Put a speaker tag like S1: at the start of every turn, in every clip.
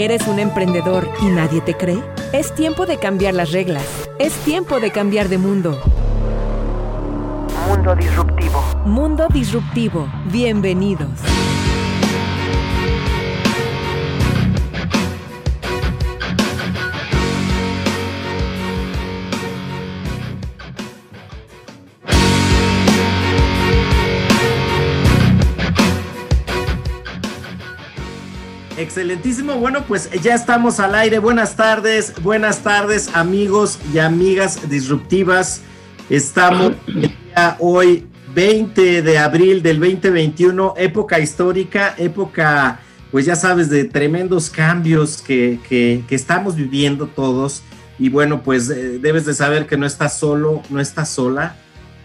S1: ¿Eres un emprendedor y nadie te cree? Es tiempo de cambiar las reglas. Es tiempo de cambiar de mundo.
S2: Mundo Disruptivo.
S1: Mundo Disruptivo. Bienvenidos.
S3: Excelentísimo, bueno, pues ya estamos al aire. Buenas tardes, buenas tardes amigos y amigas disruptivas. Estamos hoy 20 de abril del 2021, época histórica, época, pues ya sabes, de tremendos cambios que, que, estamos viviendo todos. Y bueno, pues eh, debes de saber que no estás solo, no estás sola.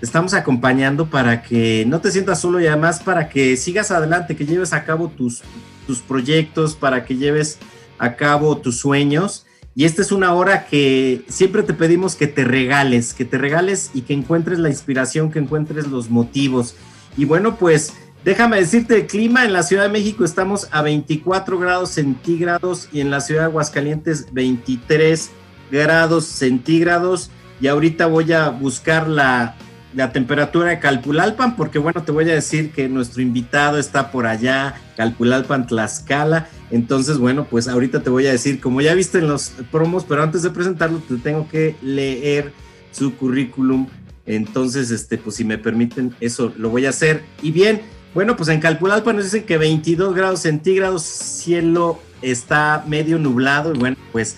S3: Te estamos acompañando para que no te sientas solo y además para que sigas adelante, que lleves a cabo tus, tus proyectos, para que lleves a cabo tus sueños. Y esta es una hora que siempre te pedimos que te regales, que te regales y que encuentres la inspiración, que encuentres los motivos. Y bueno, pues déjame decirte el clima. En la Ciudad de México estamos a 24 grados centígrados y en la Ciudad de Aguascalientes 23 grados centígrados. Y ahorita voy a buscar la, la temperatura de Calpulalpan, porque bueno, te voy a decir que nuestro invitado está por allá, Calpulalpan, Tlaxcala. Entonces, bueno, pues ahorita te voy a decir, como ya viste en los promos, pero antes de presentarlo, te tengo que leer su currículum. Entonces, este, pues si me permiten, eso lo voy a hacer. Y bien, bueno, pues en Calpulalpan nos dicen que 22 grados centígrados, cielo está medio nublado. Y bueno, pues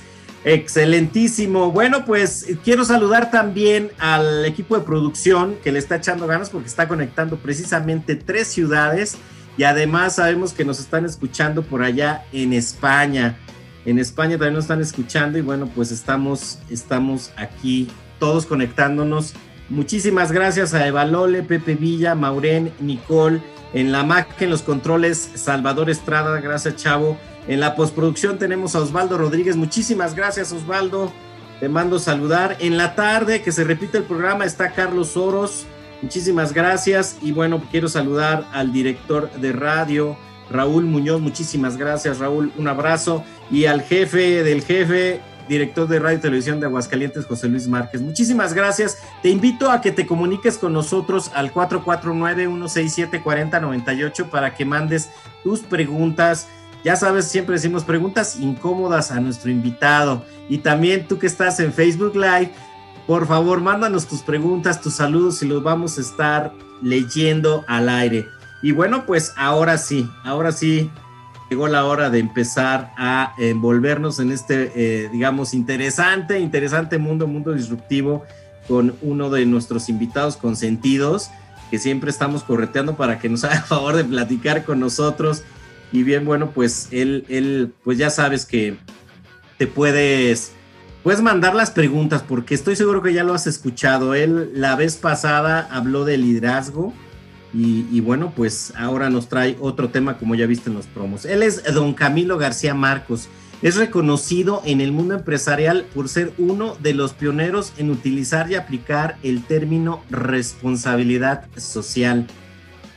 S3: Excelentísimo. Bueno, pues quiero saludar también al equipo de producción que le está echando ganas porque está conectando precisamente tres ciudades y además sabemos que nos están escuchando por allá en España. En España también nos están escuchando y bueno, pues estamos, estamos aquí todos conectándonos. Muchísimas gracias a Evalole, Pepe Villa, Maurén, Nicole, en la Mac, en los controles, Salvador Estrada, gracias Chavo. En la postproducción tenemos a Osvaldo Rodríguez. Muchísimas gracias, Osvaldo. Te mando saludar. En la tarde, que se repite el programa, está Carlos Soros. Muchísimas gracias. Y bueno, quiero saludar al director de radio, Raúl Muñoz. Muchísimas gracias, Raúl. Un abrazo. Y al jefe del jefe, director de Radio y Televisión de Aguascalientes, José Luis Márquez. Muchísimas gracias. Te invito a que te comuniques con nosotros al 449-167-4098 para que mandes tus preguntas ya sabes, siempre decimos preguntas incómodas a nuestro invitado. Y también tú que estás en Facebook Live, por favor, mándanos tus preguntas, tus saludos y los vamos a estar leyendo al aire. Y bueno, pues ahora sí, ahora sí llegó la hora de empezar a envolvernos en este, eh, digamos, interesante, interesante mundo, mundo disruptivo, con uno de nuestros invitados consentidos, que siempre estamos correteando para que nos haga favor de platicar con nosotros y bien, bueno, pues él, él, pues ya sabes que te puedes, puedes mandar las preguntas, porque estoy seguro que ya lo has escuchado. Él la vez pasada habló de liderazgo. Y, y, bueno, pues ahora nos trae otro tema como ya viste en los promos. Él es don Camilo García Marcos. Es reconocido en el mundo empresarial por ser uno de los pioneros en utilizar y aplicar el término responsabilidad social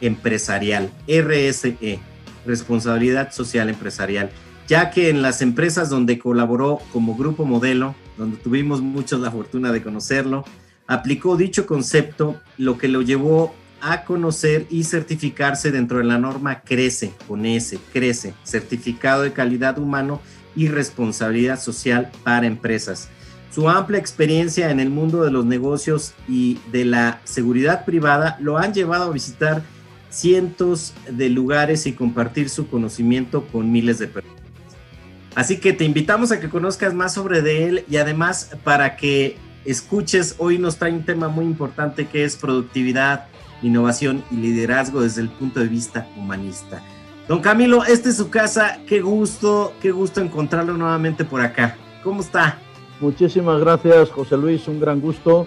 S3: empresarial, RSE responsabilidad social empresarial, ya que en las empresas donde colaboró como grupo modelo, donde tuvimos muchos la fortuna de conocerlo, aplicó dicho concepto, lo que lo llevó a conocer y certificarse dentro de la norma CRECE, con S, CRECE, Certificado de Calidad Humano y Responsabilidad Social para Empresas. Su amplia experiencia en el mundo de los negocios y de la seguridad privada lo han llevado a visitar cientos de lugares y compartir su conocimiento con miles de personas. Así que te invitamos a que conozcas más sobre él y además para que escuches, hoy nos trae un tema muy importante que es productividad, innovación y liderazgo desde el punto de vista humanista. Don Camilo, esta es su casa, qué gusto, qué gusto encontrarlo nuevamente por acá. ¿Cómo está?
S4: Muchísimas gracias, José Luis, un gran gusto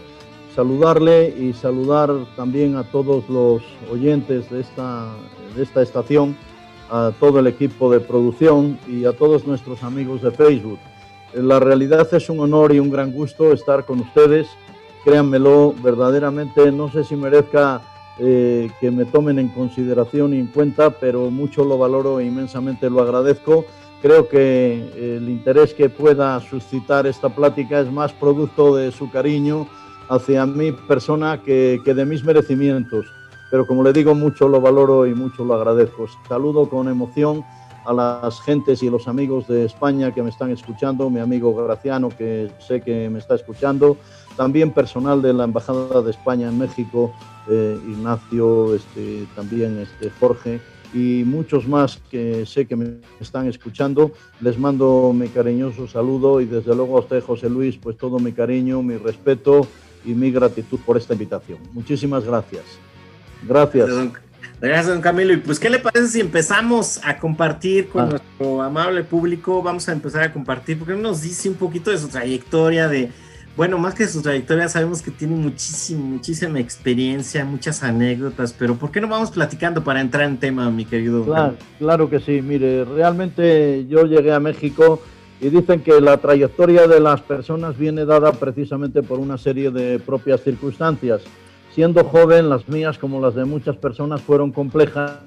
S4: saludarle y saludar también a todos los oyentes de esta, de esta estación, a todo el equipo de producción y a todos nuestros amigos de Facebook. La realidad es un honor y un gran gusto estar con ustedes. Créanmelo, verdaderamente no sé si merezca eh, que me tomen en consideración y en cuenta, pero mucho lo valoro e inmensamente lo agradezco. Creo que el interés que pueda suscitar esta plática es más producto de su cariño hacia mi persona que, que de mis merecimientos. Pero como le digo, mucho lo valoro y mucho lo agradezco. Saludo con emoción a las gentes y los amigos de España que me están escuchando, mi amigo Graciano que sé que me está escuchando, también personal de la Embajada de España en México, eh, Ignacio, este, también este, Jorge y muchos más que sé que me están escuchando. Les mando mi cariñoso saludo y desde luego a usted, José Luis, pues todo mi cariño, mi respeto y mi gratitud por esta invitación. Muchísimas gracias. Gracias.
S3: Gracias, don Camilo. Y pues, ¿qué le parece si empezamos a compartir con ah. nuestro amable público? Vamos a empezar a compartir, porque nos dice un poquito de su trayectoria, de, bueno, más que su trayectoria, sabemos que tiene muchísima, muchísima experiencia, muchas anécdotas, pero ¿por qué no vamos platicando para entrar en tema, mi querido?
S4: Claro, claro que sí. Mire, realmente yo llegué a México y dicen que la trayectoria de las personas viene dada precisamente por una serie de propias circunstancias. Siendo joven, las mías, como las de muchas personas, fueron complejas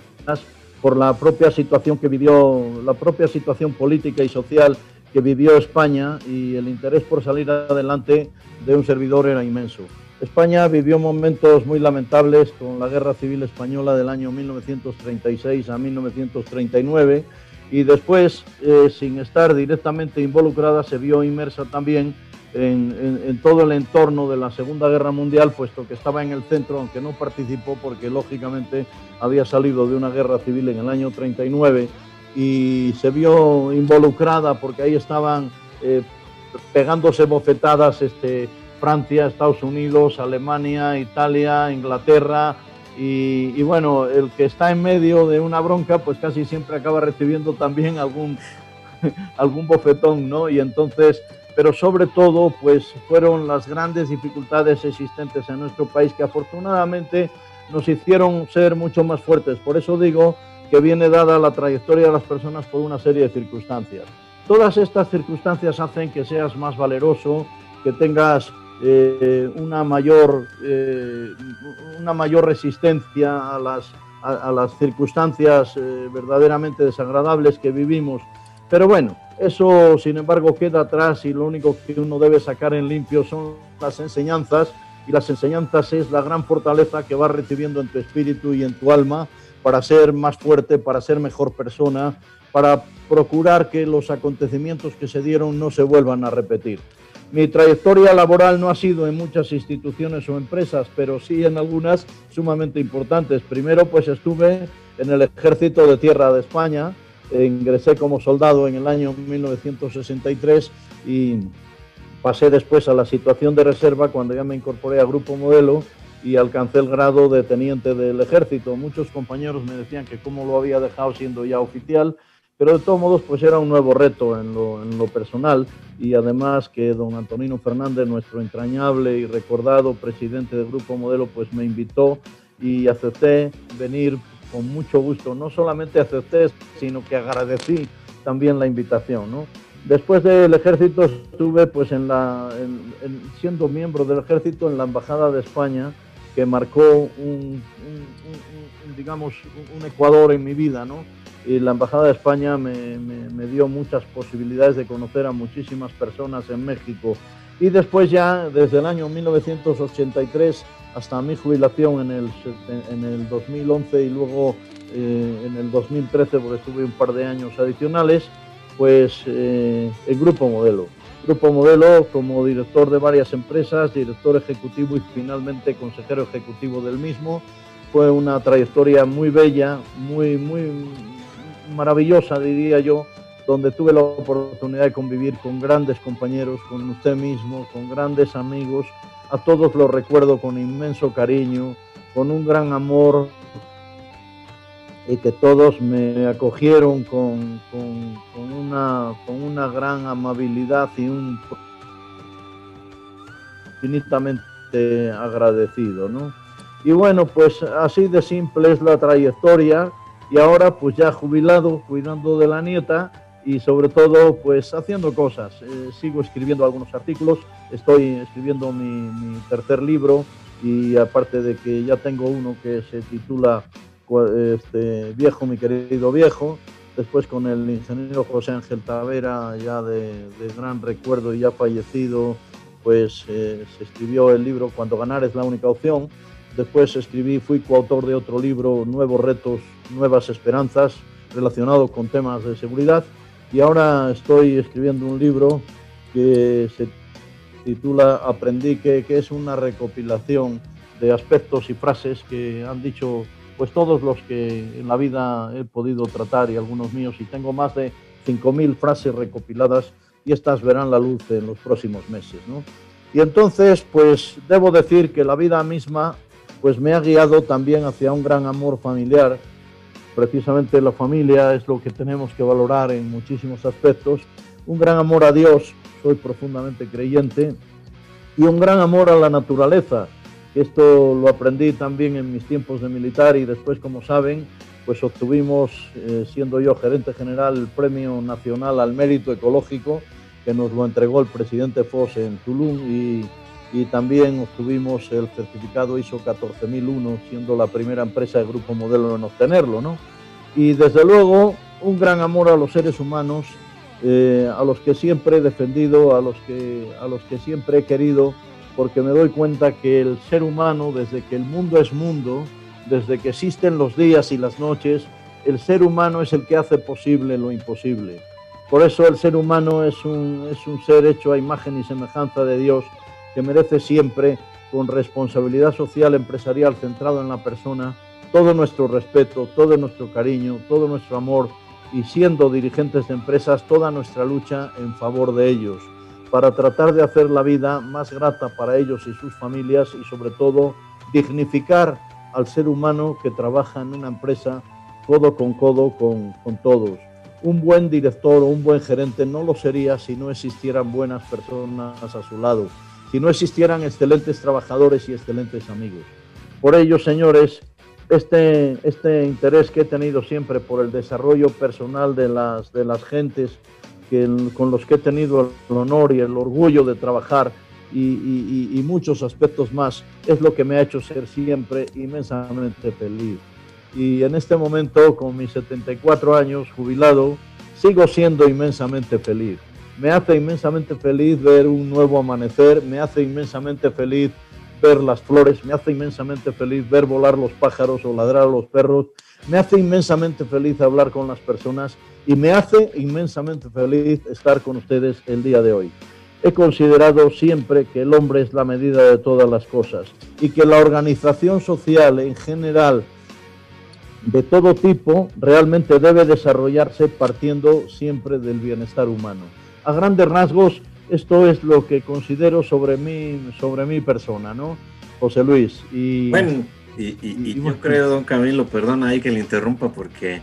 S4: por la propia situación que vivió, la propia situación política y social que vivió España y el interés por salir adelante de un servidor era inmenso. España vivió momentos muy lamentables con la Guerra Civil Española del año 1936 a 1939 y después, eh, sin estar directamente involucrada, se vio inmersa también en, todo el entorno de la Segunda Guerra Mundial, puesto que estaba en el centro, aunque no participó porque lógicamente había salido de una guerra civil en el año 39 y se vio involucrada porque ahí estaban eh, pegándose bofetadas este, Francia, Estados Unidos, Alemania, Italia, Inglaterra. Y, bueno, el que está en medio de una bronca, pues casi siempre acaba recibiendo también algún, algún bofetón, ¿no? Y entonces pero sobre todo pues fueron las grandes dificultades existentes en nuestro país que afortunadamente nos hicieron ser mucho más fuertes. Por eso digo que viene dada la trayectoria de las personas por una serie de circunstancias. Todas estas circunstancias hacen que seas más valeroso, que tengas eh, una, mayor, eh, una mayor resistencia a las, a, las circunstancias eh, verdaderamente desagradables que vivimos. Pero bueno, eso, sin embargo, queda atrás y lo único que uno debe sacar en limpio son las enseñanzas y las enseñanzas es la gran fortaleza que vas recibiendo en tu espíritu y en tu alma para ser más fuerte, para ser mejor persona, para procurar que los acontecimientos que se dieron no se vuelvan a repetir. Mi trayectoria laboral no ha sido en muchas instituciones o empresas, pero sí en algunas sumamente importantes. Primero, pues estuve en el Ejército de Tierra de España, ingresé como soldado en el año 1963 y pasé después a la situación de reserva cuando ya me incorporé a Grupo Modelo y alcancé el grado de teniente del ejército. Muchos compañeros me decían que cómo lo había dejado siendo ya oficial, pero de todos modos pues era un nuevo reto en lo, en lo personal y además que don Antonino Fernández, nuestro entrañable y recordado presidente del Grupo Modelo, pues me invitó y acepté venir con mucho gusto. No solamente acepté, sino que agradecí también la invitación. ¿no? Después del ejército estuve pues en la, siendo miembro del ejército en la Embajada de España, que marcó un, digamos, un Ecuador en mi vida. ¿no? Y la Embajada de España me, dio muchas posibilidades de conocer a muchísimas personas en México. Y después ya, desde el año 1983, hasta mi jubilación en el, en el 2011 y luego eh, en el 2013, porque estuve un par de años adicionales, pues eh, el Grupo Modelo. Grupo Modelo como director de varias empresas, director ejecutivo y finalmente consejero ejecutivo del mismo. Fue una trayectoria muy bella, muy, muy maravillosa, diría yo, donde tuve la oportunidad de convivir con grandes compañeros, con usted mismo, con grandes amigos, a todos los recuerdo con inmenso cariño, con un gran amor y que todos me acogieron con, una, con una gran amabilidad y un infinitamente agradecido. ¿no? Y bueno, pues así de simple es la trayectoria y ahora pues ya jubilado, cuidando de la nieta, y sobre todo pues haciendo cosas. Eh, sigo escribiendo algunos artículos, estoy escribiendo mi, tercer libro y aparte de que ya tengo uno que se titula este, Viejo, mi querido viejo, después con el ingeniero José Ángel Tavera, ya de, gran recuerdo y ya fallecido, pues eh, se escribió el libro Cuando ganar es la única opción. Después escribí, fui coautor de otro libro, Nuevos retos, nuevas esperanzas, relacionado con temas de seguridad. Y ahora estoy escribiendo un libro que se titula Aprendí, que, que es una recopilación de aspectos y frases que han dicho pues todos los que en la vida he podido tratar y algunos míos, y tengo más de 5.000 frases recopiladas y estas verán la luz en los próximos meses. ¿no? Y entonces, pues debo decir que la vida misma pues me ha guiado también hacia un gran amor familiar. Precisamente la familia es lo que tenemos que valorar en muchísimos aspectos. Un gran amor a Dios, soy profundamente creyente, y un gran amor a la naturaleza, esto lo aprendí también en mis tiempos de militar y después, como saben, pues obtuvimos, eh, siendo yo gerente general, el Premio Nacional al Mérito Ecológico, que nos lo entregó el presidente Foss en Tulum y, y también obtuvimos el certificado ISO 14001, siendo la primera empresa de Grupo Modelo en obtenerlo, ¿no? Y desde luego, un gran amor a los seres humanos, eh, a los que siempre he defendido, a los que, a los que siempre he querido porque me doy cuenta que el ser humano, desde que el mundo es mundo, desde que existen los días y las noches, el ser humano es el que hace posible lo imposible. Por eso el ser humano es un, es un ser hecho a imagen y semejanza de Dios que merece siempre, con responsabilidad social empresarial centrado en la persona, todo nuestro respeto, todo nuestro cariño, todo nuestro amor y siendo dirigentes de empresas, toda nuestra lucha en favor de ellos para tratar de hacer la vida más grata para ellos y sus familias y sobre todo dignificar al ser humano que trabaja en una empresa codo con codo con, todos. Un buen director o un buen gerente no lo sería si no existieran buenas personas a su lado, si no existieran excelentes trabajadores y excelentes amigos. Por ello, señores, este, este interés que he tenido siempre por el desarrollo personal de las, de las gentes con los que he tenido el honor y el orgullo de trabajar y, muchos aspectos más, es lo que me ha hecho ser siempre inmensamente feliz. Y en este momento, con mis 74 años, jubilado, sigo siendo inmensamente feliz. Me hace inmensamente feliz ver un nuevo amanecer, me hace inmensamente feliz ver las flores, me hace inmensamente feliz ver volar los pájaros o ladrar a los perros, me hace inmensamente feliz hablar con las personas y me hace inmensamente feliz estar con ustedes el día de hoy. He considerado siempre que el hombre es la medida de todas las cosas y que la organización social en general de todo tipo realmente debe desarrollarse partiendo siempre del bienestar humano. A grandes rasgos, esto es lo que considero sobre mí, sobre mi persona, ¿no? José Luis.
S3: Y, bueno, y, yo creo, don Camilo, perdona ahí que le interrumpa porque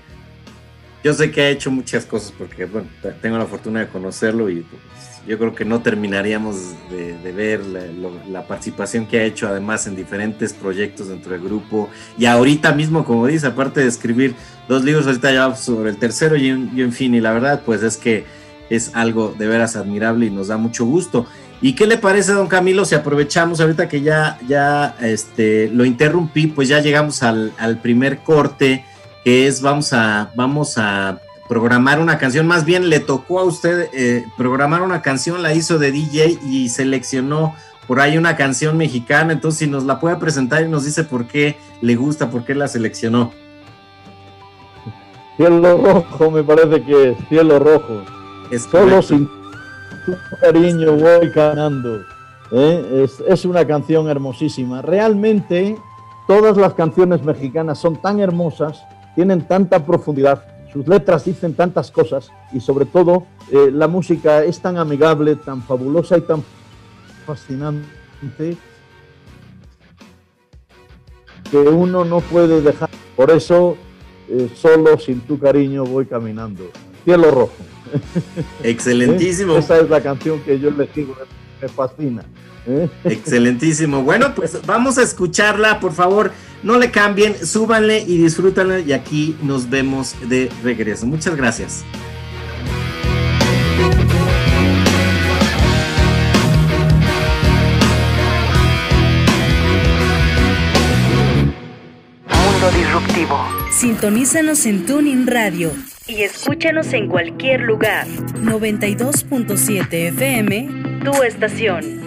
S3: yo sé que ha hecho muchas cosas porque, bueno, tengo la fortuna de conocerlo y pues, yo creo que no terminaríamos de, ver la, participación que ha hecho además en diferentes proyectos dentro del grupo y ahorita mismo, como dice, aparte de escribir dos libros, ahorita ya sobre el tercero y, en fin, y la verdad pues es que es algo de veras admirable y nos da mucho gusto. ¿Y qué le parece, don Camilo, si aprovechamos ahorita que ya, ya este, lo interrumpí, pues ya llegamos al, al primer corte que es vamos a, vamos a programar una canción, más bien le tocó a usted eh, programar una canción, la hizo de DJ y seleccionó por ahí una canción mexicana, entonces si nos la puede presentar y nos dice por qué le gusta, por qué la seleccionó.
S4: Cielo rojo, me parece que es cielo rojo. Es Solo sin tu cariño voy ganando. ¿eh? Es, es una canción hermosísima. Realmente todas las canciones mexicanas son tan hermosas tienen tanta profundidad, sus letras dicen tantas cosas y sobre todo eh, la música es tan amigable, tan fabulosa y tan fascinante que uno no puede dejar. Por eso, eh, solo sin tu cariño voy caminando. Cielo rojo.
S3: Excelentísimo. ¿Eh?
S4: Esa es la canción que yo les digo, me fascina. ¿eh?
S3: Excelentísimo. Bueno, pues vamos a escucharla, por favor. No le cambien, súbanle y disfrútanla. Y aquí nos vemos de regreso. Muchas gracias.
S1: Mundo disruptivo.
S2: Sintonízanos en Tuning Radio
S1: y escúchanos en cualquier lugar.
S2: 92.7 FM,
S1: tu estación.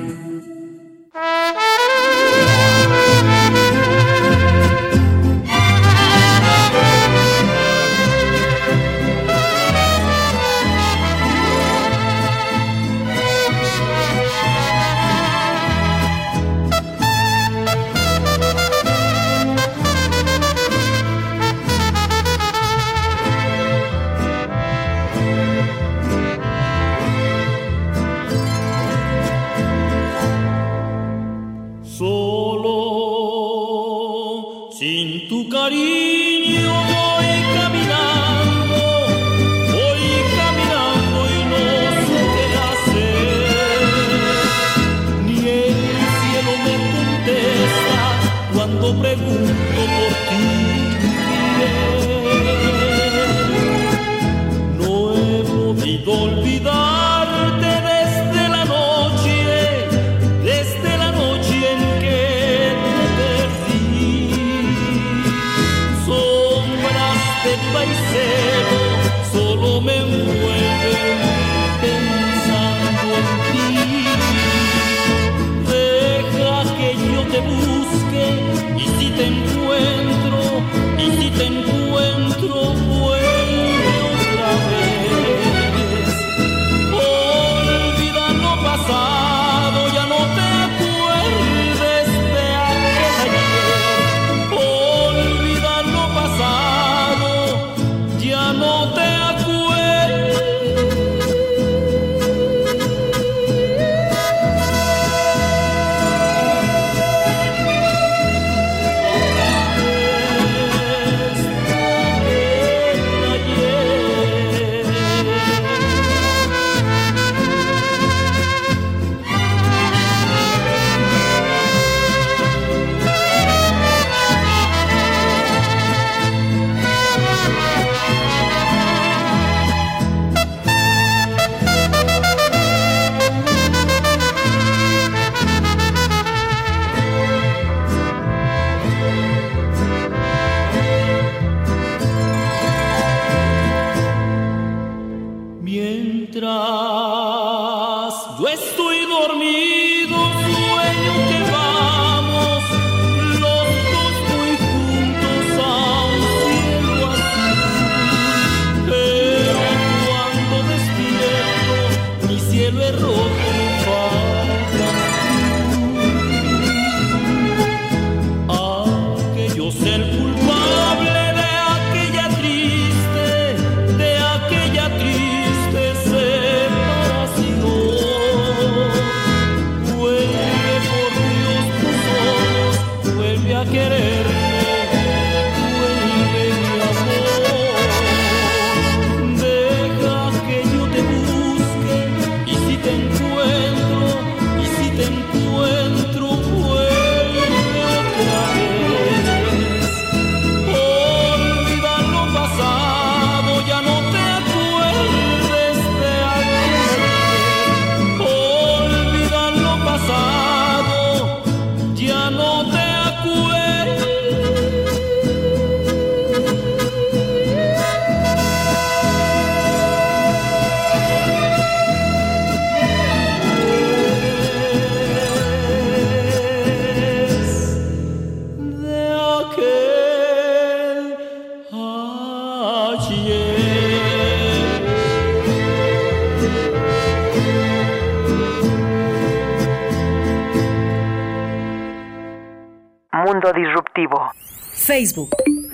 S2: Facebook.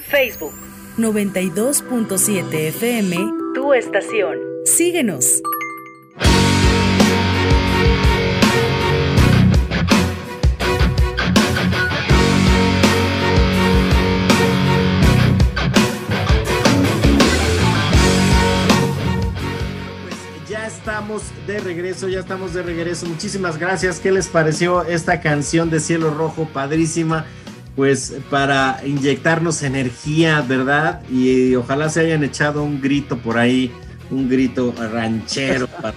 S1: Facebook.
S2: 92.7 FM.
S1: Tu estación.
S2: Síguenos.
S3: Pues ya estamos de regreso, ya estamos de regreso. Muchísimas gracias. ¿Qué les pareció esta canción de Cielo Rojo? Padrísima pues para inyectarnos energía, ¿verdad? Y, ojalá se hayan echado un grito por ahí, un grito ranchero para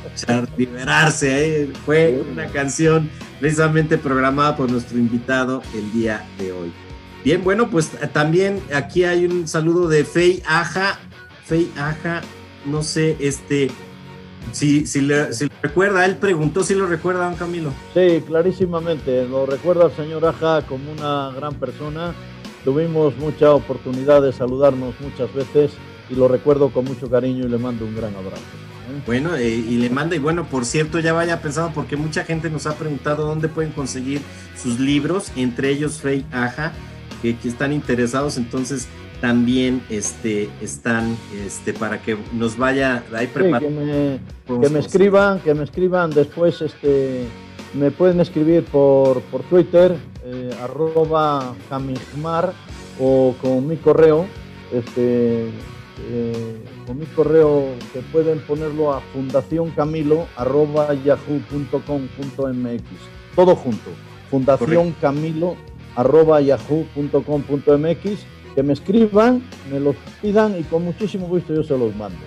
S3: liberarse. ¿eh? Fue una canción precisamente programada por nuestro invitado el día de hoy. Bien, bueno, pues también aquí hay un saludo de Fey Aja. Fey Aja, no sé, este, si, si, le, si recuerda, él preguntó si lo recuerda, don Camilo.
S4: Sí, clarísimamente, lo recuerda el señor Aja como una gran persona. Tuvimos mucha oportunidad de saludarnos muchas veces y lo recuerdo con mucho cariño y le mando un gran abrazo.
S3: Bueno, eh, y le manda, y bueno, por cierto, ya vaya pensado, porque mucha gente nos ha preguntado dónde pueden conseguir sus libros, entre ellos Fey Aja, que, que, están interesados, entonces también este, están este, para que nos vaya ahí
S4: preparando. Sí, que, me, que me escriban, que me escriban después, este, me pueden escribir por, por Twitter, eh, arroba Kamigmar, o con mi correo, este, eh, con mi correo que pueden ponerlo a fundacioncamilo.yahoo.com.mx. Todo junto. fundacioncamilo.yahoo.com.mx. Que me escriban, me los pidan y con muchísimo gusto yo se los mando.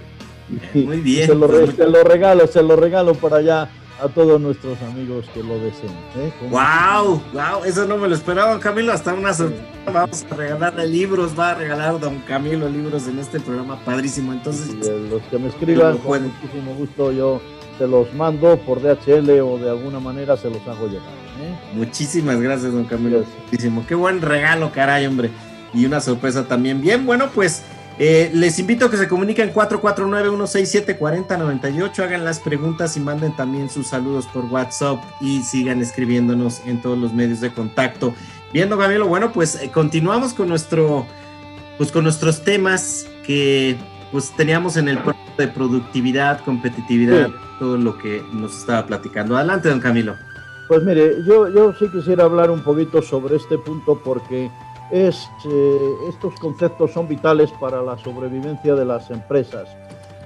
S3: Muy bien.
S4: Se lo, pues, se lo regalo, se lo regalo para allá a todos nuestros amigos que lo deseen. ¿eh?
S3: ¡Wow! ¡Wow! Eso no me lo esperaba, Camilo. Hasta una sorpresa. Vamos a regalarle libros. Va a regalar don Camilo libros en este programa. Padrísimo. Entonces,
S4: los que me escriban, con muchísimo gusto, yo se los mando por DHL o de alguna manera se los hago llegar. ¿eh?
S3: Muchísimas gracias, don Camilo. Muchísimo. Qué buen regalo, caray, hombre. Y una sorpresa también. Bien, bueno, pues. Eh, les invito a que se comuniquen 449-167-4098, hagan las preguntas y manden también sus saludos por WhatsApp y sigan escribiéndonos en todos los medios de contacto. Viendo, Gabrielo, bueno, pues eh, continuamos con nuestro, pues con nuestros temas que pues teníamos en el programa de productividad, competitividad, todo lo que nos estaba platicando. Adelante, don Camilo.
S4: Pues mire, yo, yo sí quisiera hablar un poquito sobre este punto porque es, eh, estos conceptos son vitales para la sobrevivencia de las empresas.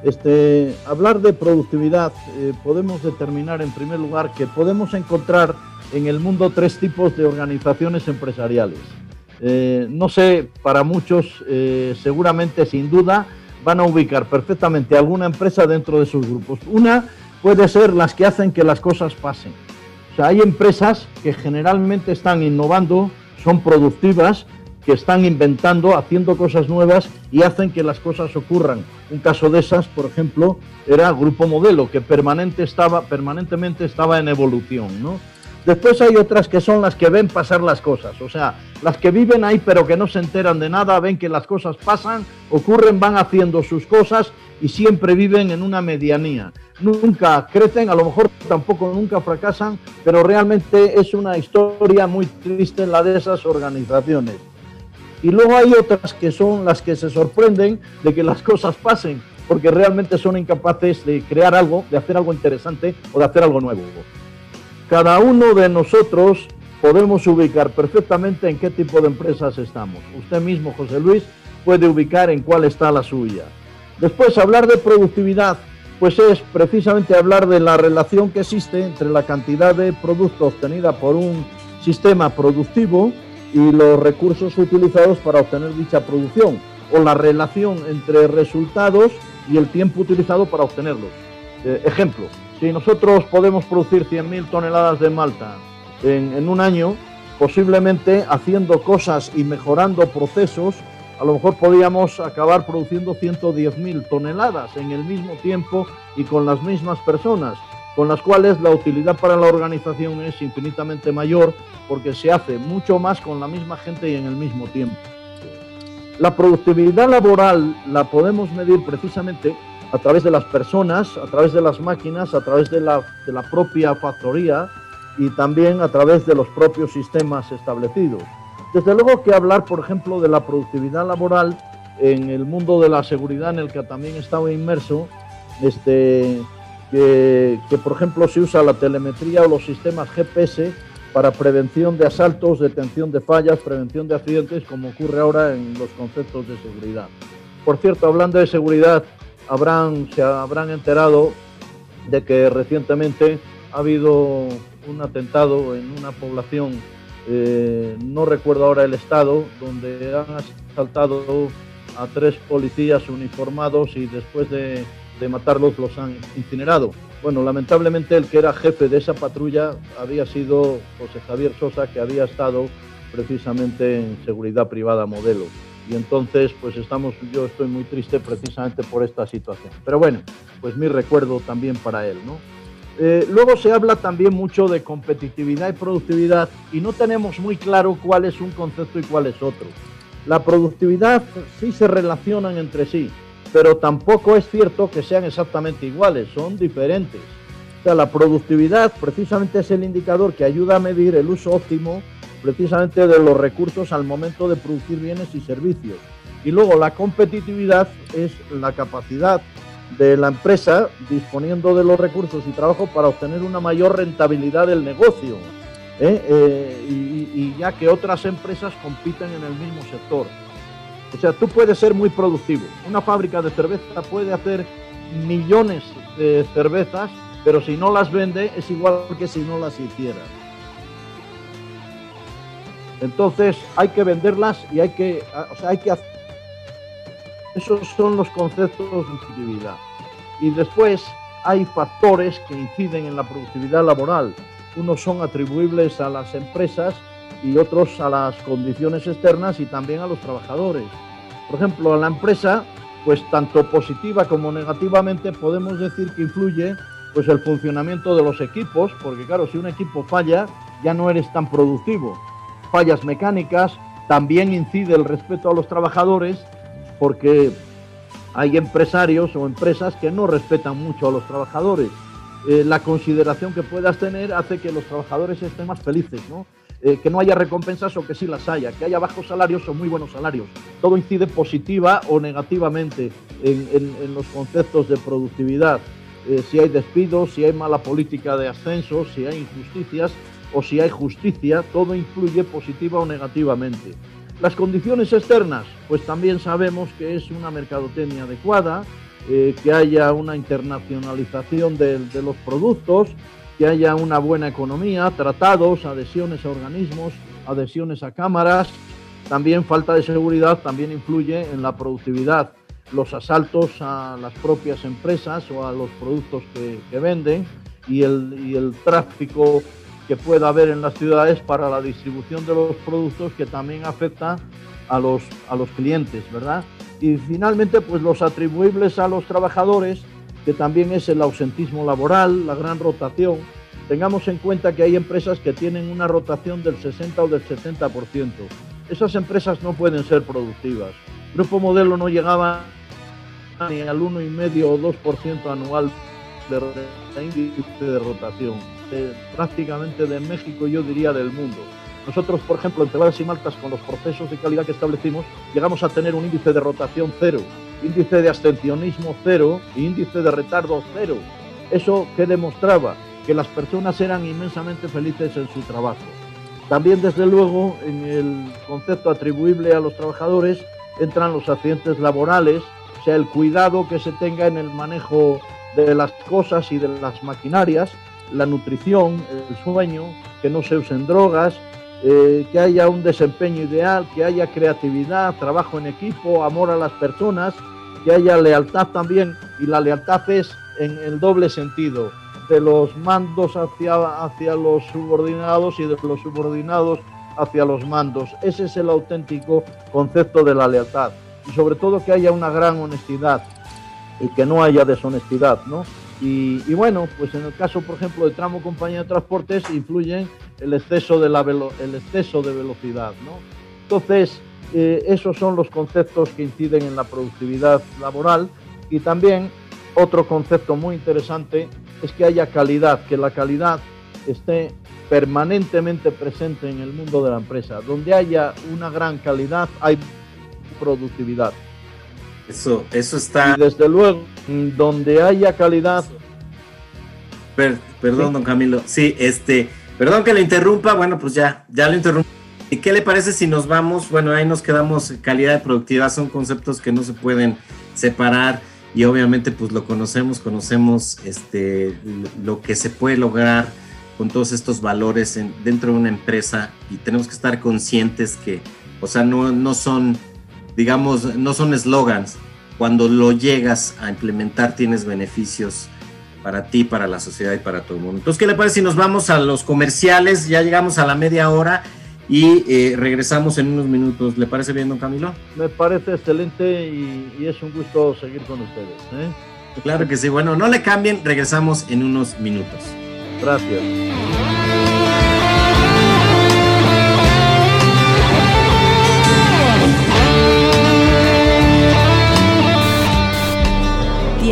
S4: Este, hablar de productividad, eh, podemos determinar en primer lugar que podemos encontrar en el mundo tres tipos de organizaciones empresariales. Eh, no sé, para muchos seguramente sin duda van a ubicar perfectamente alguna empresa dentro de sus grupos. Una puede ser las que hacen que las cosas pasen. O sea, hay empresas que generalmente están innovando, son productivas, que están inventando, haciendo cosas nuevas y hacen que las cosas ocurran. Un caso de esas, por ejemplo, era Grupo Modelo, que permanente estaba, permanentemente estaba en evolución. ¿no? Después hay otras que son las que ven pasar las cosas, o sea, las que viven ahí pero que no se enteran de nada, ven que las cosas pasan, ocurren, van haciendo sus cosas y siempre viven en una medianía. Nunca crecen, a lo mejor tampoco nunca fracasan, pero realmente es una historia muy triste la de esas organizaciones. Y luego hay otras que son las que se sorprenden de que las cosas pasen, porque realmente son incapaces de crear algo, de hacer algo interesante o de hacer algo nuevo. Cada uno de nosotros podemos ubicar perfectamente en qué tipo de empresas estamos. Usted mismo, José Luis, puede ubicar en cuál está la suya. Después, hablar de productividad, pues es precisamente hablar de la relación que existe entre la cantidad de producto obtenida por un sistema productivo y los recursos utilizados para obtener dicha producción o la relación entre resultados y el tiempo utilizado para obtenerlos. Eh, ejemplo, si nosotros podemos producir 100.000 toneladas de malta en, en un año, posiblemente haciendo cosas y mejorando procesos, a lo mejor podríamos acabar produciendo 110.000 toneladas en el mismo tiempo y con las mismas personas con las cuales la utilidad para la organización es infinitamente mayor porque se hace mucho más con la misma gente y en el mismo tiempo. La productividad laboral la podemos medir precisamente a través de las personas, a través de las máquinas, a través de la, de la propia factoría y también a través de los propios sistemas establecidos. Desde luego que hablar, por ejemplo, de la productividad laboral en el mundo de la seguridad en el que también estaba inmerso, este, que, por ejemplo se usa la telemetría o los sistemas GPS para prevención de asaltos, detención de fallas, prevención de accidentes, como ocurre ahora en los conceptos de seguridad. Por cierto, hablando de seguridad, habrán, se habrán enterado de que recientemente ha habido un atentado en una población, eh, no recuerdo ahora el estado, donde han asaltado a tres policías uniformados y después de de matarlos los han incinerado. Bueno, lamentablemente el que era jefe de esa patrulla había sido José Javier Sosa, que había estado precisamente en seguridad privada modelo. Y entonces, pues estamos, yo estoy muy triste precisamente por esta situación. Pero bueno, pues mi recuerdo también para él, ¿no? Eh, luego se habla también mucho de competitividad y productividad y no tenemos muy claro cuál es un concepto y cuál es otro. La productividad sí se relacionan entre sí, pero tampoco es cierto que sean exactamente iguales, son diferentes. O sea, la productividad precisamente es el indicador que ayuda a medir el uso óptimo precisamente de los recursos al momento de producir bienes y servicios. Y luego la competitividad es la capacidad de la empresa disponiendo de los recursos y trabajo para obtener una mayor rentabilidad del negocio. ¿eh? Eh, y, ya que otras empresas compiten en el mismo sector. O sea, tú puedes ser muy productivo. Una fábrica de cerveza puede hacer millones de cervezas, pero si no las vende es igual que si no las hiciera. Entonces hay que venderlas y hay que, o sea, hay que hacer... Esos son los conceptos de productividad. Y después hay factores que inciden en la productividad laboral. Unos son atribuibles a las empresas y otros a las condiciones externas y también a los trabajadores. Por ejemplo, a la empresa, pues tanto positiva como negativamente podemos decir que influye pues el funcionamiento de los equipos, porque claro, si un equipo falla, ya no eres tan productivo fallas mecánicas, también incide el respeto a los trabajadores, porque hay empresarios o empresas que no respetan mucho a los trabajadores. Eh, la consideración que puedas tener hace que los trabajadores estén más felices, ¿no? Eh, que no haya recompensas o que sí las haya, que haya bajos salarios o muy buenos salarios. Todo incide positiva o negativamente en, los conceptos de productividad. Eh, si hay despidos, si hay mala política de ascensos, si hay injusticias, o si hay justicia, todo influye positiva o negativamente. Las condiciones externas, pues también sabemos que es una mercadotecnia adecuada, eh, que haya una internacionalización de, los productos, que haya una buena economía, tratados, adhesiones a organismos, adhesiones a cámaras, también falta de seguridad también influye en la productividad. Los asaltos a las propias empresas o a los productos que, que venden y el, y el tráfico que pueda haber en las ciudades para la distribución de los productos que también afecta a los, a los clientes, ¿verdad? Y finalmente, pues los atribuibles a los trabajadores, que también es el ausentismo laboral, la gran rotación. Tengamos en cuenta que hay empresas que tienen una rotación del 60 o del 70%. Esas empresas no pueden ser productivas. Grupo Modelo no llegaba ni al 1,5 o 2% anual de índice de rotación prácticamente de México, yo diría del mundo. Nosotros, por ejemplo, en Cebadas y Maltas, con los procesos de calidad que establecimos, llegamos a tener un índice de rotación cero, índice de abstencionismo cero y índice de retardo cero. Eso que demostraba que las personas eran inmensamente felices en su trabajo. También, desde luego, en el concepto atribuible a los trabajadores entran los accidentes laborales, o sea, el cuidado que se tenga en el manejo de las cosas y de las maquinarias, la nutrición, el sueño, que no se usen drogas, eh, que haya un desempeño ideal, que haya creatividad, trabajo en equipo, amor a las personas, que haya lealtad también, y la lealtad es en el doble sentido, de los mandos hacia, hacia los subordinados y de los subordinados hacia los mandos. Ese es el auténtico concepto de la lealtad. Y sobre todo que haya una gran honestidad y que no haya deshonestidad, ¿no? Y, bueno, pues en el caso, por ejemplo, de tramo compañía de transportes, influyen el exceso de, la el exceso de velocidad. ¿no? Entonces, eh, esos son los conceptos que inciden en la productividad laboral. Y también otro concepto muy interesante es que haya calidad, que la calidad esté permanentemente presente en el mundo de la empresa. Donde haya una gran calidad, hay productividad.
S3: Eso, eso está.
S4: Y desde luego, donde haya calidad.
S3: perdón, don Camilo. Sí, este, perdón que le interrumpa. Bueno, pues ya, ya lo interrumpo. ¿Y qué le parece si nos vamos? Bueno, ahí nos quedamos. Calidad de productividad son conceptos que no se pueden separar y obviamente pues lo conocemos, conocemos este, lo que se puede lograr con todos estos valores dentro de una empresa y tenemos que estar conscientes que, o sea, no, no son digamos, no son eslogans. Cuando lo llegas a implementar tienes beneficios para ti, para la sociedad y para todo el mundo. Entonces, ¿qué le parece si nos vamos a los comerciales? Ya llegamos a la media hora y eh, regresamos en unos minutos. ¿Le parece bien, don Camilo?
S4: Me parece excelente y, es un gusto seguir con ustedes. ¿eh?
S3: Claro que sí. Bueno, no le cambien, regresamos en unos minutos.
S4: Gracias.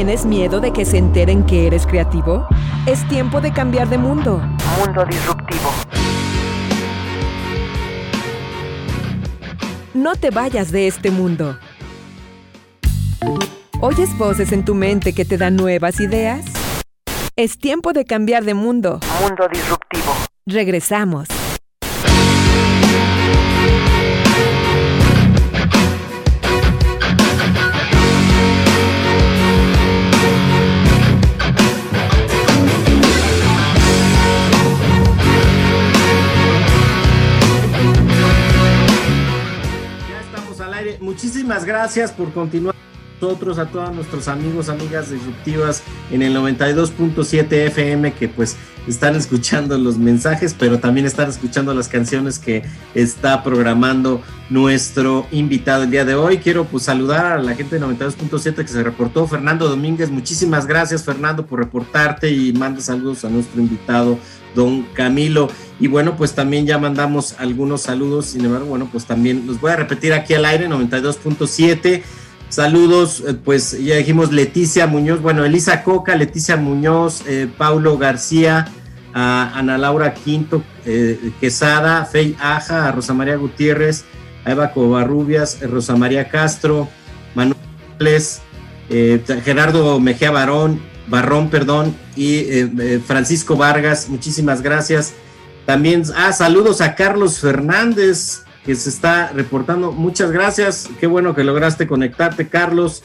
S1: ¿Tienes miedo de que se enteren que eres creativo? Es tiempo de cambiar de mundo. Mundo disruptivo. No te vayas de este mundo. ¿Oyes voces en tu mente que te dan nuevas ideas? Es tiempo de cambiar de mundo. Mundo disruptivo. Regresamos.
S3: Muchísimas gracias por continuar. con nosotros, a todos nuestros amigos, amigas disruptivas en el 92.7 FM que pues están escuchando los mensajes, pero también están escuchando las canciones que está programando nuestro invitado el día de hoy. Quiero pues saludar a la gente de 92.7 que se reportó, Fernando Domínguez, muchísimas gracias Fernando por reportarte y manda saludos a nuestro invitado don Camilo. Y bueno, pues también ya mandamos algunos saludos, sin embargo, bueno, pues también los voy a repetir aquí al aire, 92.7. Saludos, eh, pues ya dijimos Leticia Muñoz, bueno, Elisa Coca, Leticia Muñoz, eh, Paulo García, Ana Laura Quinto eh, Quesada, Fey Aja, a Rosa María Gutiérrez, a Eva Covarrubias, Rosa María Castro, Manuel Gerardo Mejía Barón, Barrón, perdón, y eh, eh, Francisco Vargas, muchísimas gracias. También, ah, saludos a Carlos Fernández, que se está reportando. Muchas gracias, qué bueno que lograste conectarte, Carlos.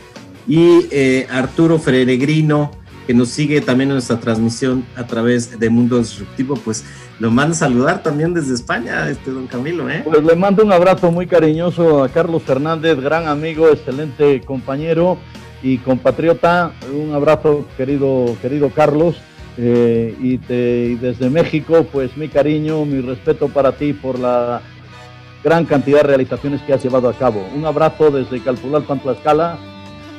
S3: Y eh, Arturo Freregrino, que nos sigue también en nuestra transmisión a través de Mundo Disruptivo, pues lo mando a saludar también desde España, este don Camilo. ¿eh?
S4: Pues le mando un abrazo muy cariñoso a Carlos Fernández, gran amigo, excelente compañero y compatriota, un abrazo querido, querido Carlos. Eh, y, desde México, pues mi cariño, mi respeto para ti por la gran cantidad de realizaciones que has llevado a cabo. Un abrazo desde Calpulalpan, Tlaxcala,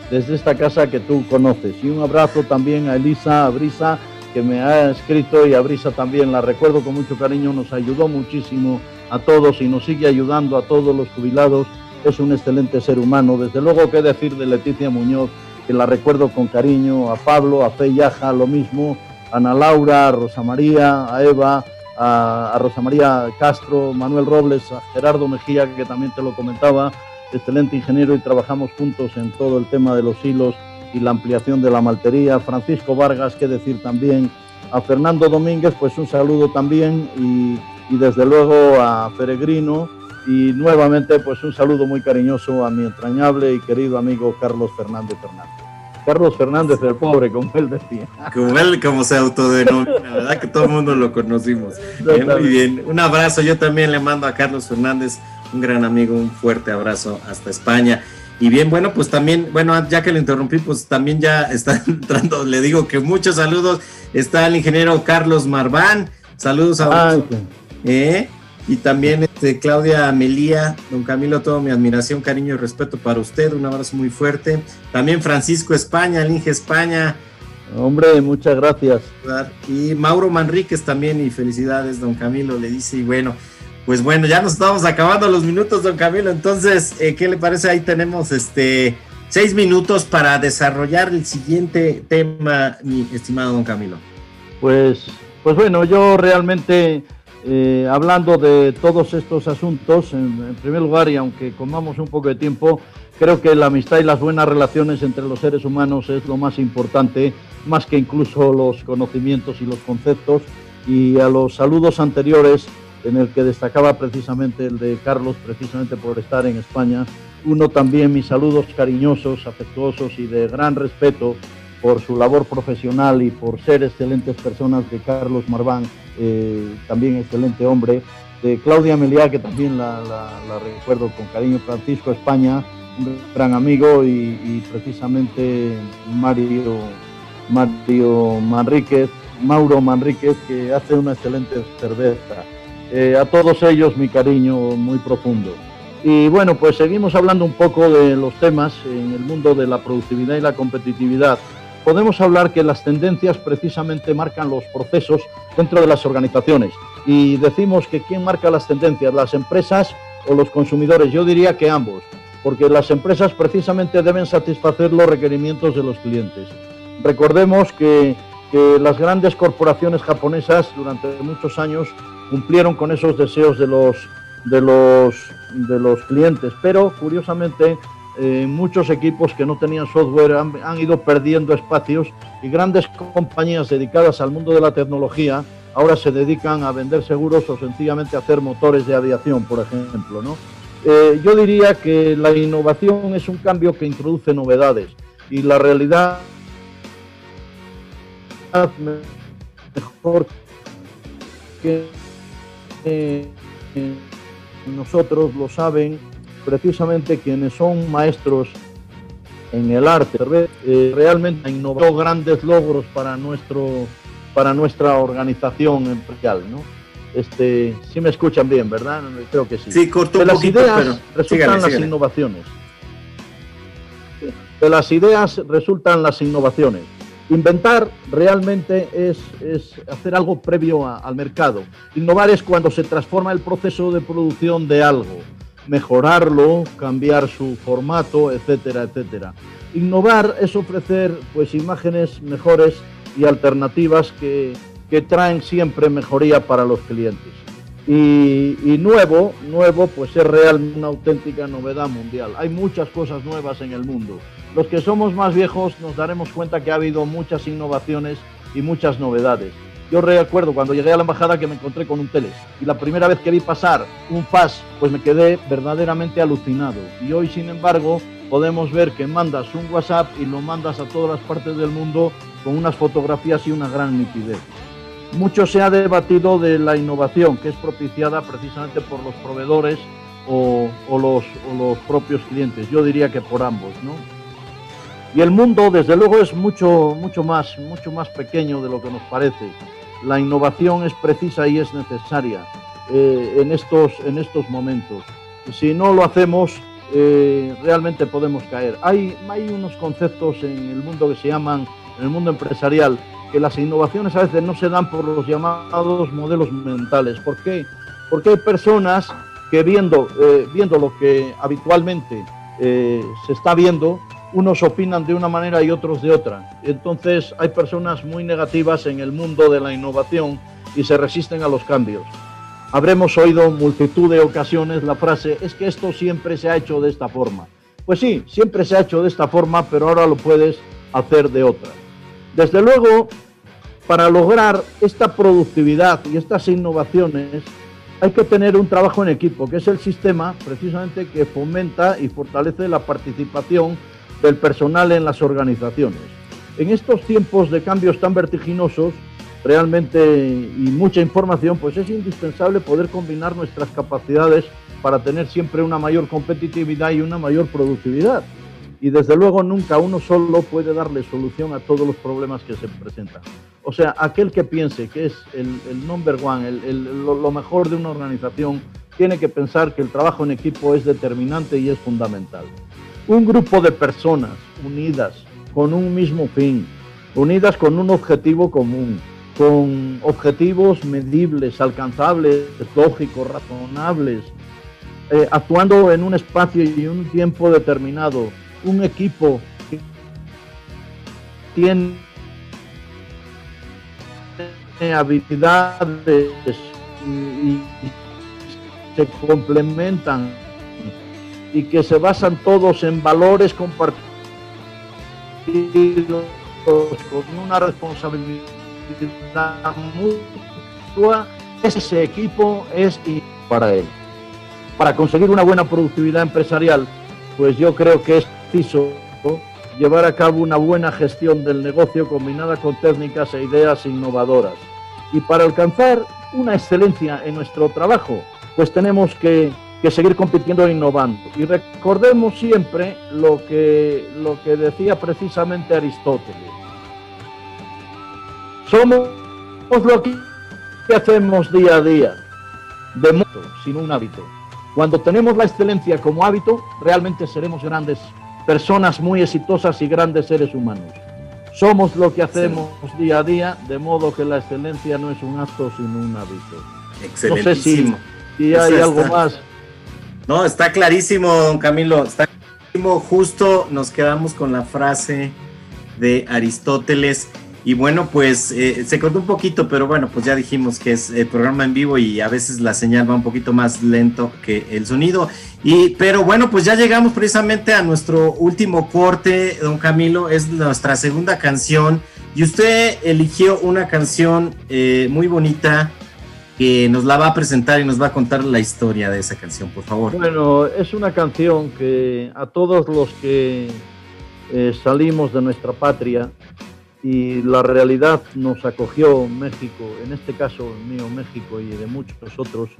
S4: desde esta casa que tú conoces. Y un abrazo también a Elisa, a Brisa, que me ha escrito, y a Brisa también la recuerdo con mucho cariño, nos ayudó muchísimo a todos y nos sigue ayudando a todos los jubilados es un excelente ser humano. Desde luego, qué decir de Leticia Muñoz, que la recuerdo con cariño, a Pablo, a Fe Yaja, lo mismo, a Ana Laura, a Rosa María, a Eva, a, Rosa María Castro, Manuel Robles, a Gerardo Mejía, que también te lo comentaba, excelente ingeniero y trabajamos juntos en todo el tema de los hilos y la ampliación de la maltería. Francisco Vargas, qué decir también, a Fernando Domínguez, pues un saludo también y, y desde luego a Peregrino y nuevamente, pues un saludo muy cariñoso a mi entrañable y querido amigo Carlos Fernández Fernández. Carlos Fernández el pobre, como él decía.
S3: Como él, como se autodenomina, ¿verdad? Que todo el mundo lo conocimos. muy bien. Un abrazo. Yo también le mando a Carlos Fernández, un gran amigo, un fuerte abrazo hasta España. Y bien, bueno, pues también, bueno, ya que le interrumpí, pues también ya está entrando, le digo que muchos saludos. Está el ingeniero Carlos Marván. Saludos a... Ah, ¿Eh? Y también este, Claudia Melía, don Camilo, toda mi admiración, cariño y respeto para usted, un abrazo muy fuerte. También Francisco España, el Inge España.
S4: Hombre, muchas gracias.
S3: Y Mauro Manríquez también, y felicidades, don Camilo, le dice, y bueno, pues bueno, ya nos estamos acabando los minutos, don Camilo, entonces, eh, ¿qué le parece? Ahí tenemos este seis minutos para desarrollar el siguiente tema, mi estimado don Camilo.
S4: Pues, pues bueno, yo realmente eh, hablando de todos estos asuntos, en, primer lugar, y aunque comamos un poco de tiempo, creo que la amistad y las buenas relaciones entre los seres humanos es lo más importante, más que incluso los conocimientos y los conceptos. Y a los saludos anteriores, en el que destacaba precisamente el de Carlos, precisamente por estar en España, uno también mis saludos cariñosos, afectuosos y de gran respeto por su labor profesional y por ser excelentes personas de Carlos Marván, eh, también excelente hombre, de Claudia Meliá, que también la, recuerdo con cariño, Francisco España, un gran amigo, y, precisamente Mario, Mario Manríquez, Mauro Manríquez, que hace una excelente cerveza. a todos ellos mi cariño muy profundo. Y bueno, pues seguimos hablando un poco de los temas en el mundo de la productividad y la competitividad. Podemos hablar que las tendencias precisamente marcan los procesos dentro de las organizaciones. Y decimos que quién marca las tendencias, las empresas o los consumidores. Yo diría que ambos, porque las empresas precisamente deben satisfacer los requerimientos de los clientes. Recordemos que, que las grandes corporaciones japonesas durante muchos años cumplieron con esos deseos de los de los, de los clientes, pero curiosamente eh, muchos equipos que no tenían software han, ido perdiendo espacios y grandes compañías dedicadas al mundo de la tecnología ahora se dedican a vender seguros o sencillamente a hacer motores de aviación, por ejemplo. ¿no? Eh, yo diría que la innovación es un cambio que introduce novedades y la realidad mejor que eh, nosotros lo saben precisamente quienes son maestros en el arte. Eh, realmente innovado grandes logros para nuestro para nuestra organización empresarial, ¿no? Este, sí me escuchan bien, ¿verdad? Creo que sí.
S3: Sí, corto
S4: de las ideas resultan las innovaciones. De las ideas resultan las innovaciones. Inventar realmente es, es hacer algo previo a, al mercado. Innovar es cuando se transforma el proceso de producción de algo, mejorarlo, cambiar su formato, etcétera, etcétera. Innovar es ofrecer pues imágenes mejores y alternativas que, que traen siempre mejoría para los clientes. Y, y, nuevo, nuevo, pues es real una auténtica novedad mundial. Hay muchas cosas nuevas en el mundo. Los que somos más viejos nos daremos cuenta que ha habido muchas innovaciones y muchas novedades. Yo recuerdo cuando llegué a la embajada que me encontré con un teles y la primera vez que vi pasar un FAS, pues me quedé verdaderamente alucinado. Y hoy, sin embargo, podemos ver que mandas un WhatsApp y lo mandas a todas las partes del mundo con unas fotografías y una gran nitidez. Mucho se ha debatido de la innovación, que es propiciada precisamente por los proveedores o, los, o, los, propios clientes. Yo diría que por ambos, ¿no? Y el mundo, desde luego, es mucho, mucho más, mucho más pequeño de lo que nos parece. La innovación es precisa y es necesaria eh, en, estos, en estos momentos. Si no lo hacemos, eh, realmente podemos caer. Hay, hay unos conceptos en el mundo que se llaman, en el mundo empresarial, que las innovaciones a veces no se dan por los llamados modelos mentales. ¿Por qué? Porque hay personas que viendo, eh, viendo lo que habitualmente se está viendo, unos opinan de una manera y otros de otra. Entonces hay personas muy negativas en el mundo de la innovación y se resisten a los cambios. Habremos oído multitud de ocasiones la frase, es que esto siempre se ha hecho de esta forma. Pues sí, siempre se ha hecho de esta forma, pero ahora lo puedes hacer de otra. Desde luego, para lograr esta productividad y estas innovaciones, hay que tener un trabajo en equipo, que es el sistema precisamente que fomenta y fortalece la participación del personal en las organizaciones. En estos tiempos de cambios tan vertiginosos, realmente y mucha información, pues es indispensable poder combinar nuestras capacidades para tener siempre una mayor competitividad y una mayor productividad. Y desde luego nunca uno solo puede darle solución a todos los problemas que se presentan. O sea, aquel que piense que es el, el number one, el, lo mejor de una organización, tiene que pensar que el trabajo en equipo es determinante y es fundamental. Un grupo de personas unidas con un mismo fin, unidas con un objetivo común, con objetivos medibles, alcanzables, lógicos, razonables, eh, actuando en un espacio y un tiempo determinado, un equipo que tiene habilidades y, y se complementan y que se basan todos en valores compartidos con una responsabilidad mutua, ese equipo es para él. Para conseguir una buena productividad empresarial, pues yo creo que es preciso llevar a cabo una buena gestión del negocio combinada con técnicas e ideas innovadoras. Y para alcanzar una excelencia en nuestro trabajo, pues tenemos que, que seguir compitiendo e innovando. Y recordemos siempre lo que, lo que decía precisamente Aristóteles. Somos lo que hacemos día a día. de modo, sino un hábito. Cuando tenemos la excelencia como hábito, realmente seremos grandes personas muy exitosas y grandes seres humanos. Somos lo que hacemos día a día, de modo que la excelencia no es un acto, sino un hábito. No sé si, hay algo más.
S3: No, está clarísimo, don Camilo. Está clarísimo. Justo nos quedamos con la frase de Aristóteles. Y bueno, pues eh, se cortó un poquito, pero bueno, pues ya dijimos que es el programa en vivo y a veces la señal va un poquito más lento que el sonido. Y, pero bueno, pues ya llegamos precisamente a nuestro último corte, don Camilo, es nuestra segunda canción. Y usted eligió una canción eh, muy bonita que nos la va a presentar y nos va a contar la historia de esa canción, por favor.
S4: Bueno, es una canción que a todos los que eh, salimos de nuestra patria, y la realidad nos acogió México, en este caso mío México y de muchos otros,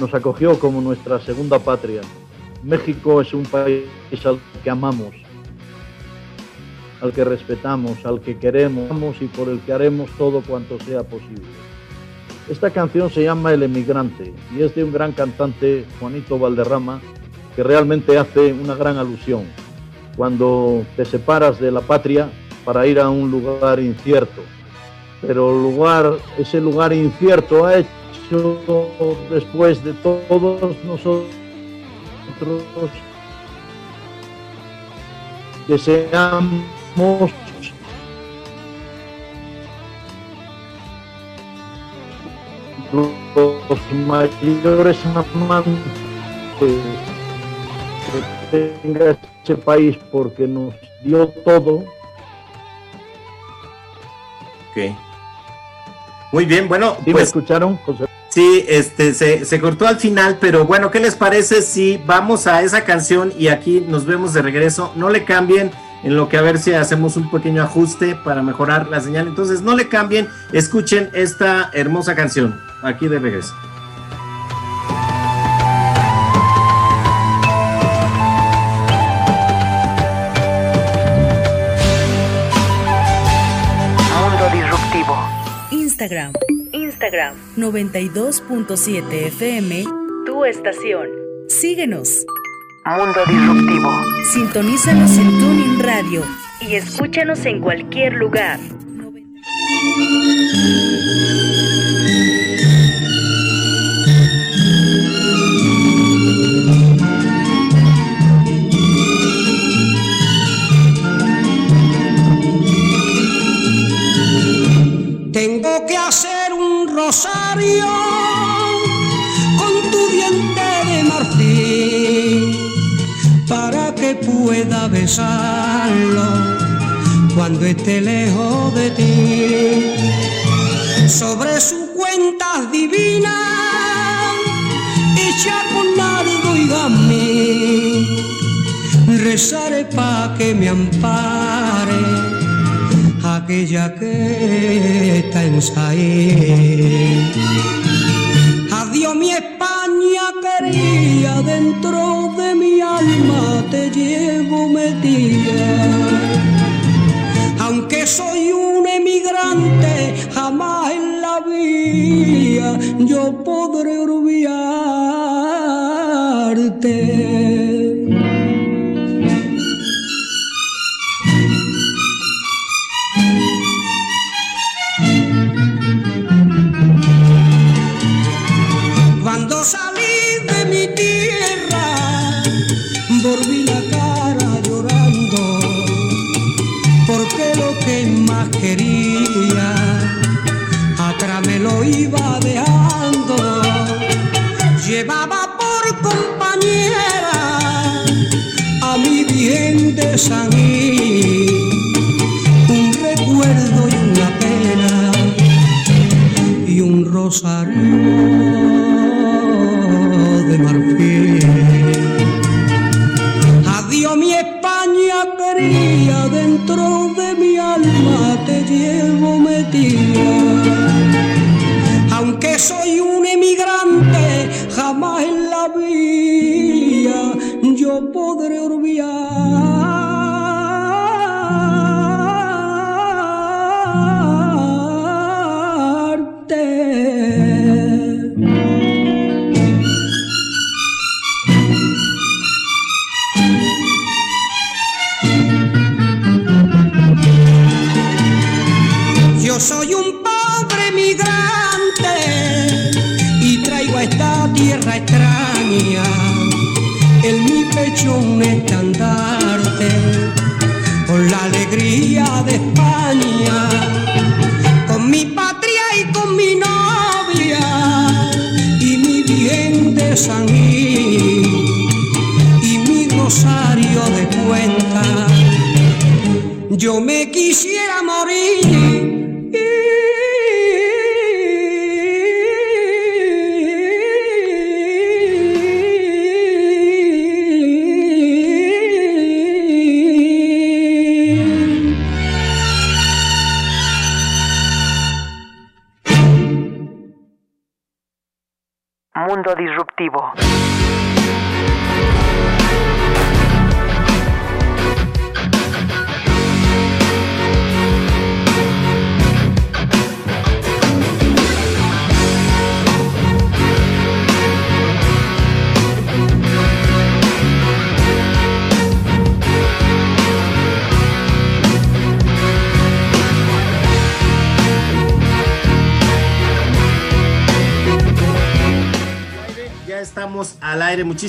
S4: nos acogió como nuestra segunda patria. México es un país al que amamos, al que respetamos, al que queremos y por el que haremos todo cuanto sea posible. Esta canción se llama El emigrante y es de un gran cantante, Juanito Valderrama, que realmente hace una gran alusión. Cuando te separas de la patria, para ir a un lugar incierto. Pero lugar, ese lugar incierto ha hecho después de todos nosotros que seamos mayores amantes que tenga ese país porque nos dio todo
S3: Ok. Muy bien, bueno.
S4: ¿Sí pues, escucharon,
S3: Sí, este, se, se, cortó al final, pero bueno, ¿qué les parece si vamos a esa canción y aquí nos vemos de regreso? No le cambien en lo que a ver si hacemos un pequeño ajuste para mejorar la señal. Entonces, no le cambien, escuchen esta hermosa canción. Aquí de regreso.
S2: Instagram. Instagram 92.7 FM, tu estación. Síguenos.
S1: Mundo Disruptivo.
S2: Sintonízanos en Tuning Radio y escúchanos en cualquier lugar.
S5: Rosario con tu diente de marfil para que pueda besarlo cuando esté lejos de ti. Sobre sus cuentas divinas, hecha con nardo y gamín, rezaré pa' que me ampare aquella que está en. Adiós mi España quería, dentro de mi alma te llevo metida. Aunque soy un emigrante, jamás en la vida yo podré olvidarte. Un recuerdo y una pena y un rosario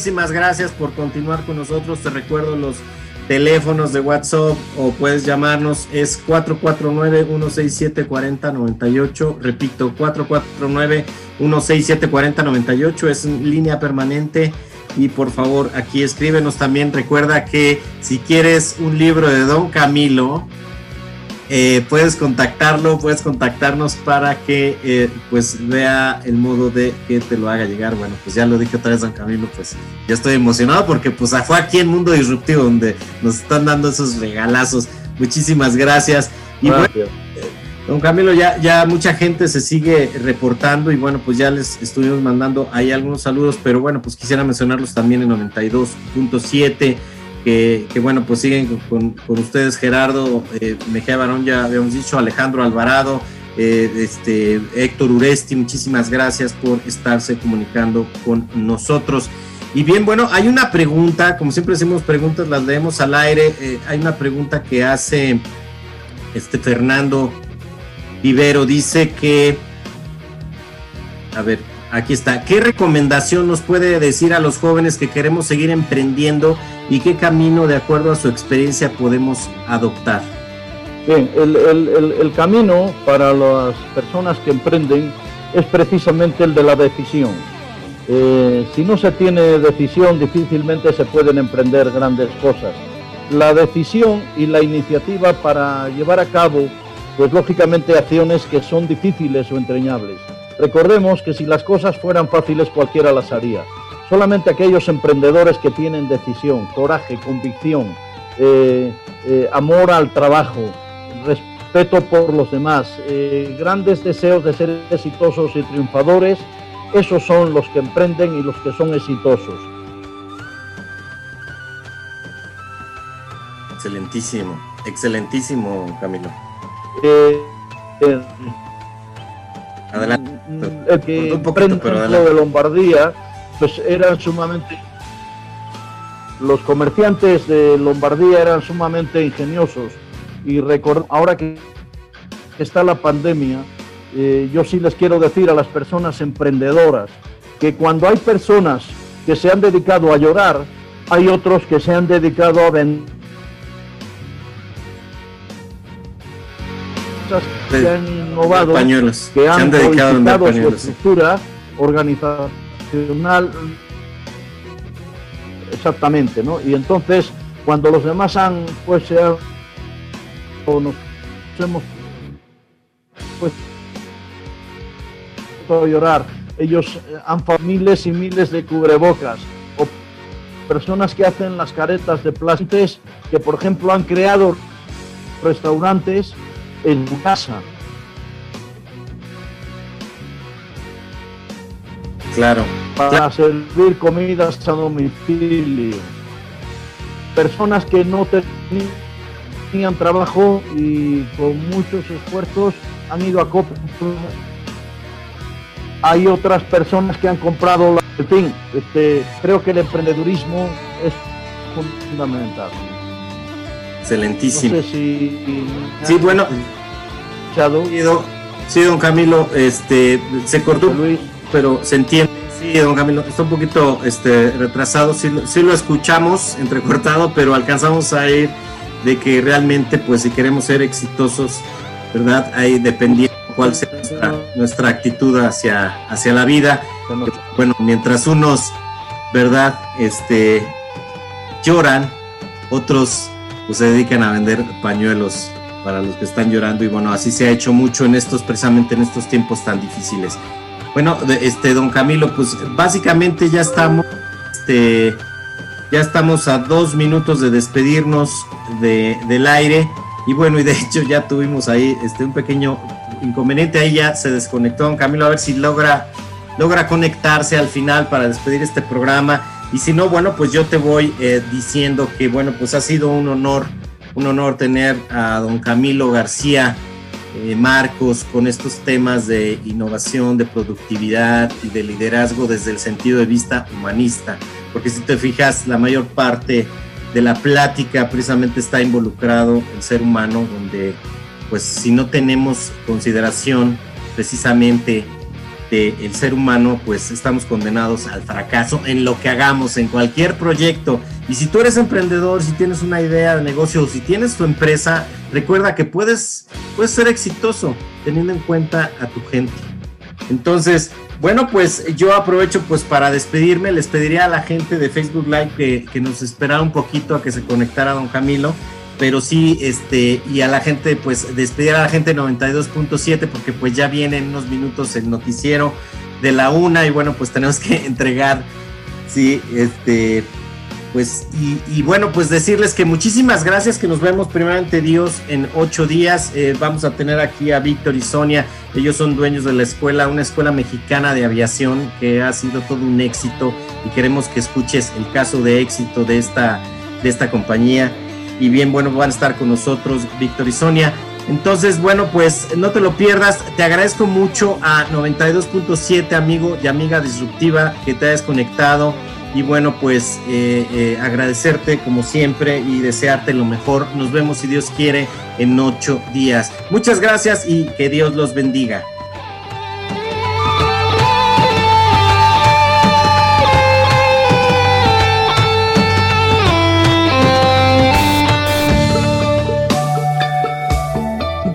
S3: muchísimas gracias por continuar con nosotros. Te recuerdo los teléfonos de WhatsApp o puedes llamarnos es 449-167-4098. Repito, 449-167-4098 es línea permanente. Y por favor, aquí escríbenos también. Recuerda que si quieres un libro de Don Camilo, eh, puedes contactarlo, puedes contactarnos para que eh, pues vea el modo de que te lo haga llegar. Bueno, pues ya lo dije otra vez, don Camilo, pues ya estoy emocionado porque pues fue aquí en Mundo Disruptivo donde nos están dando esos regalazos. Muchísimas gracias. Y bueno, don Camilo, ya, ya mucha gente se sigue reportando y bueno, pues ya les estuvimos mandando ahí algunos saludos, pero bueno, pues quisiera mencionarlos también en 92.7 que, bueno, pues siguen con, ustedes Gerardo eh, Mejía Barón, ya habíamos dicho, Alejandro Alvarado, eh, este, Héctor Uresti, muchísimas gracias por estarse comunicando con nosotros. Y bien, bueno, hay una pregunta, como siempre hacemos preguntas, las leemos al aire, eh, hay una pregunta que hace este Fernando Vivero, dice que, a ver, aquí está, ¿qué recomendación nos puede decir a los jóvenes que queremos seguir emprendiendo y qué camino, de acuerdo a su experiencia, podemos adoptar?
S4: Bien, el, camino para las personas que emprenden es precisamente el de la decisión. Eh, si no se tiene decisión, difícilmente se pueden emprender grandes cosas. La decisión y la iniciativa para llevar a cabo, pues lógicamente acciones que son difíciles o entrañables. Recordemos que si las cosas fueran fáciles cualquiera las haría. Solamente aquellos emprendedores que tienen decisión, coraje, convicción, eh, eh, amor al trabajo, respeto por los demás, eh, grandes deseos de ser exitosos y triunfadores, esos son los que emprenden y los que son exitosos.
S3: Excelentísimo, excelentísimo, Camilo.
S4: El que un poquito, pero de Lombardía pues eran sumamente los comerciantes de Lombardía eran sumamente ingeniosos y ahora que está la pandemia, eh, yo sí les quiero decir a las personas emprendedoras que cuando hay personas que se han dedicado a llorar, hay otros que se han dedicado a vender. Que han innovado, que han, dedicado su estructura organizacional. Exactamente, ¿no? Y entonces, cuando los demás han, pues, se o nos hemos pues a llorar, ellos han miles y miles de cubrebocas, o personas que hacen las caretas de plásticos, que por ejemplo han creado restaurantes en casa.
S3: Claro
S4: para servir comidas a domicilio. Personas que no tenían trabajo y con muchos esfuerzos han ido a comprar. Hay otras personas que han comprado, la... en fin, este, creo que el emprendedurismo es fundamental.
S3: Excelentísimo.
S4: si...
S3: Sí, bueno,
S4: escuchado.
S3: Sí, don, Camilo, este, se cortó, pero se entiende. Sí, don Camilo, está un poquito este, retrasado, sí, sí lo escuchamos entrecortado, pero alcanzamos a ir de que realmente, pues si queremos ser exitosos, ¿verdad? Ahí dependiendo cuál sea nuestra, actitud hacia, hacia la vida. Bueno, mientras unos, ¿verdad? Este, lloran, otros pues se dedican a vender pañuelos para los que están llorando y bueno, así se ha hecho mucho en estos, precisamente en estos tiempos tan difíciles. Bueno, este, don Camilo, pues básicamente ya estamos, este, ya estamos a dos minutos de despedirnos de, del aire y bueno, y de hecho ya tuvimos ahí este, un pequeño inconveniente, ahí ya se desconectó don Camilo, a ver si logra, logra conectarse al final para despedir este programa. Y si no, bueno, pues yo te voy eh, diciendo que, bueno, pues ha sido un honor, un honor tener a don Camilo García eh, Marcos con estos temas de innovación, de productividad y de liderazgo desde el sentido de vista humanista. Porque si te fijas, la mayor parte de la plática precisamente está involucrado el ser humano, donde pues si no tenemos consideración precisamente del ser humano, pues estamos condenados al fracaso en lo que hagamos, en cualquier proyecto. Y si tú eres emprendedor, si tienes una idea de negocio si tienes tu empresa, recuerda que puedes, puedes ser exitoso teniendo en cuenta a tu gente. Entonces, bueno, pues yo aprovecho pues para despedirme, les pediría a la gente de Facebook Live que, que nos esperara un poquito a que se conectara don Camilo pero sí, este, y a la gente, pues despedir a la gente 92.7 porque pues ya viene en unos minutos el noticiero de la una y bueno, pues tenemos que entregar, sí, este, pues, y, bueno, pues decirles que muchísimas gracias, que nos vemos primeramente Dios en ocho días. Eh, vamos a tener aquí a Víctor y Sonia, ellos son dueños de la escuela, una escuela mexicana de aviación que ha sido todo un éxito y queremos que escuches el caso de éxito de esta, de esta compañía y bien, bueno, van a estar con nosotros Víctor y Sonia. Entonces, bueno, pues no te lo pierdas. Te agradezco mucho a 92.7, amigo y amiga disruptiva, que te hayas conectado. Y bueno, pues eh, eh, agradecerte como siempre y desearte lo mejor. Nos vemos, si Dios quiere, en ocho días. Muchas gracias y que Dios los bendiga.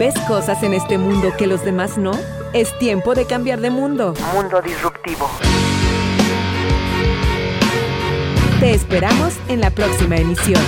S1: ¿Ves cosas en este mundo que los demás no? Es tiempo de cambiar de mundo.
S2: Mundo disruptivo.
S1: Te esperamos en la próxima emisión.